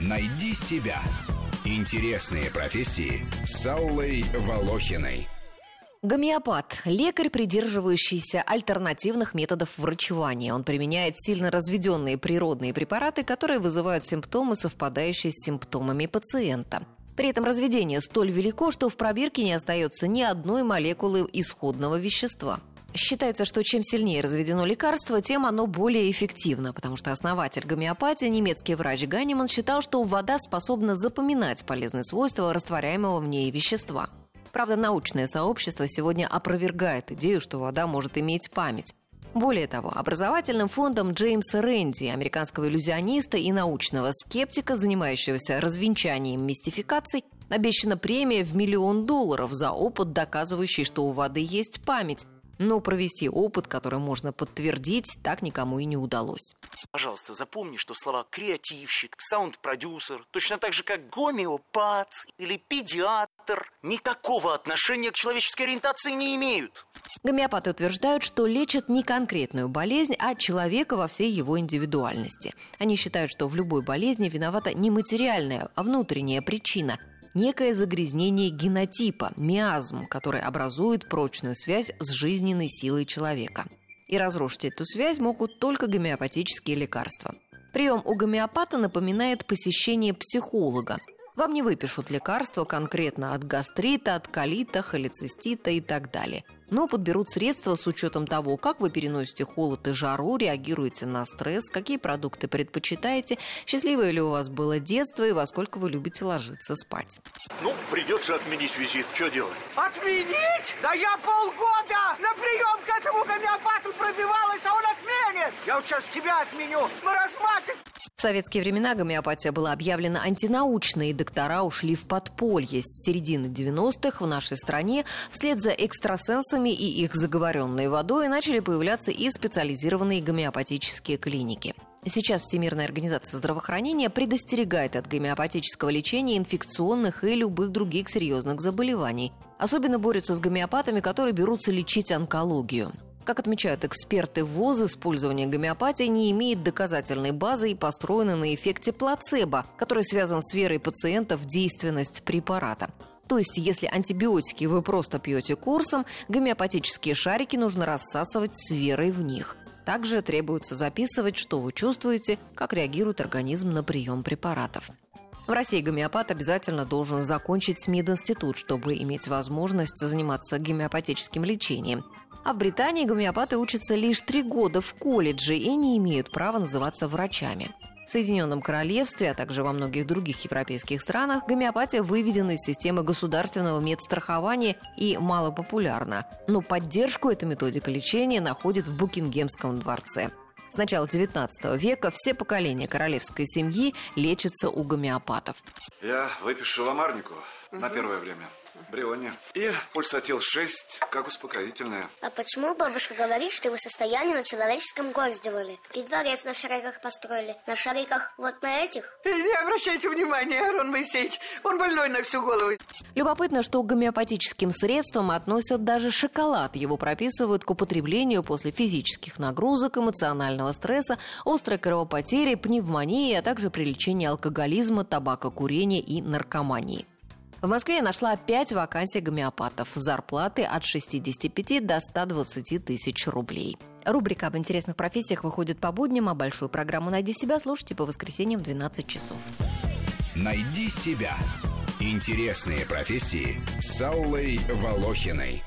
Найди себя. Интересные профессии с Аллой Волохиной. Гомеопат – лекарь, придерживающийся альтернативных методов врачевания. Он применяет сильно разведенные природные препараты, которые вызывают симптомы, совпадающие с симптомами пациента. При этом разведение столь велико, что в пробирке не остается ни одной молекулы исходного вещества. Считается, что чем сильнее разведено лекарство, тем оно более эффективно, потому что основатель гомеопатии, немецкий врач Ганиман, считал, что вода способна запоминать полезные свойства растворяемого в ней вещества. Правда, научное сообщество сегодня опровергает идею, что вода может иметь память. Более того, образовательным фондом Джеймса Рэнди, американского иллюзиониста и научного скептика, занимающегося развенчанием мистификаций, обещана премия в миллион долларов за опыт, доказывающий, что у воды есть память. Но провести опыт, который можно подтвердить, так никому и не удалось. Пожалуйста, запомни, что слова креативщик, саунд-продюсер, точно так же как гомеопат или педиатр, никакого отношения к человеческой ориентации не имеют. Гомеопаты утверждают, что лечат не конкретную болезнь, а человека во всей его индивидуальности. Они считают, что в любой болезни виновата не материальная, а внутренняя причина – некое загрязнение генотипа, миазм, который образует прочную связь с жизненной силой человека. И разрушить эту связь могут только гомеопатические лекарства. Прием у гомеопата напоминает посещение психолога. Вам не выпишут лекарства конкретно от гастрита, от колита, холецистита и так далее – но подберут средства с учетом того, как вы переносите холод и жару, реагируете на стресс, какие продукты предпочитаете, счастливое ли у вас было детство и во сколько вы любите ложиться спать. Ну, придется отменить визит. Что делать? Отменить? Да я полгода на прием к этому гомеопату пробивалась, а он отменит! Я вот сейчас тебя отменю, маразматик! В советские времена гомеопатия была объявлена антинаучной, и доктора ушли в подполье. С середины 90-х в нашей стране вслед за экстрасенсами и их заговоренной водой начали появляться и специализированные гомеопатические клиники. Сейчас Всемирная организация здравоохранения предостерегает от гомеопатического лечения инфекционных и любых других серьезных заболеваний. Особенно борются с гомеопатами, которые берутся лечить онкологию. Как отмечают эксперты ВОЗ, использование гомеопатии не имеет доказательной базы и построено на эффекте плацебо, который связан с верой пациента в действенность препарата. То есть, если антибиотики вы просто пьете курсом, гомеопатические шарики нужно рассасывать с верой в них. Также требуется записывать, что вы чувствуете, как реагирует организм на прием препаратов. В России гомеопат обязательно должен закончить мединститут, чтобы иметь возможность заниматься гомеопатическим лечением. А в Британии гомеопаты учатся лишь три года в колледже и не имеют права называться врачами. В Соединенном Королевстве, а также во многих других европейских странах гомеопатия выведена из системы государственного медстрахования и малопопулярна. Но поддержку эта методика лечения находит в Букингемском дворце. С начала XIX века все поколения королевской семьи лечатся у гомеопатов. Я выпишу ламарнику на первое время. Бриони. И пульсатил 6, как успокоительное. А почему бабушка говорит, что вы состояние на человеческом гор сделали? И дворец на шариках построили. На шариках вот на этих? Не обращайте внимания, Арон Моисеевич. Он больной на всю голову. Любопытно, что к гомеопатическим средствам относят даже шоколад. Его прописывают к употреблению после физических нагрузок, эмоционального стресса, острой кровопотери, пневмонии, а также при лечении алкоголизма, табакокурения и наркомании. В Москве я нашла 5 вакансий гомеопатов. Зарплаты от 65 до 120 тысяч рублей. Рубрика об интересных профессиях выходит по будням, а большую программу «Найди себя» слушайте по воскресеньям в 12 часов. «Найди себя» – интересные профессии с Аллой Волохиной.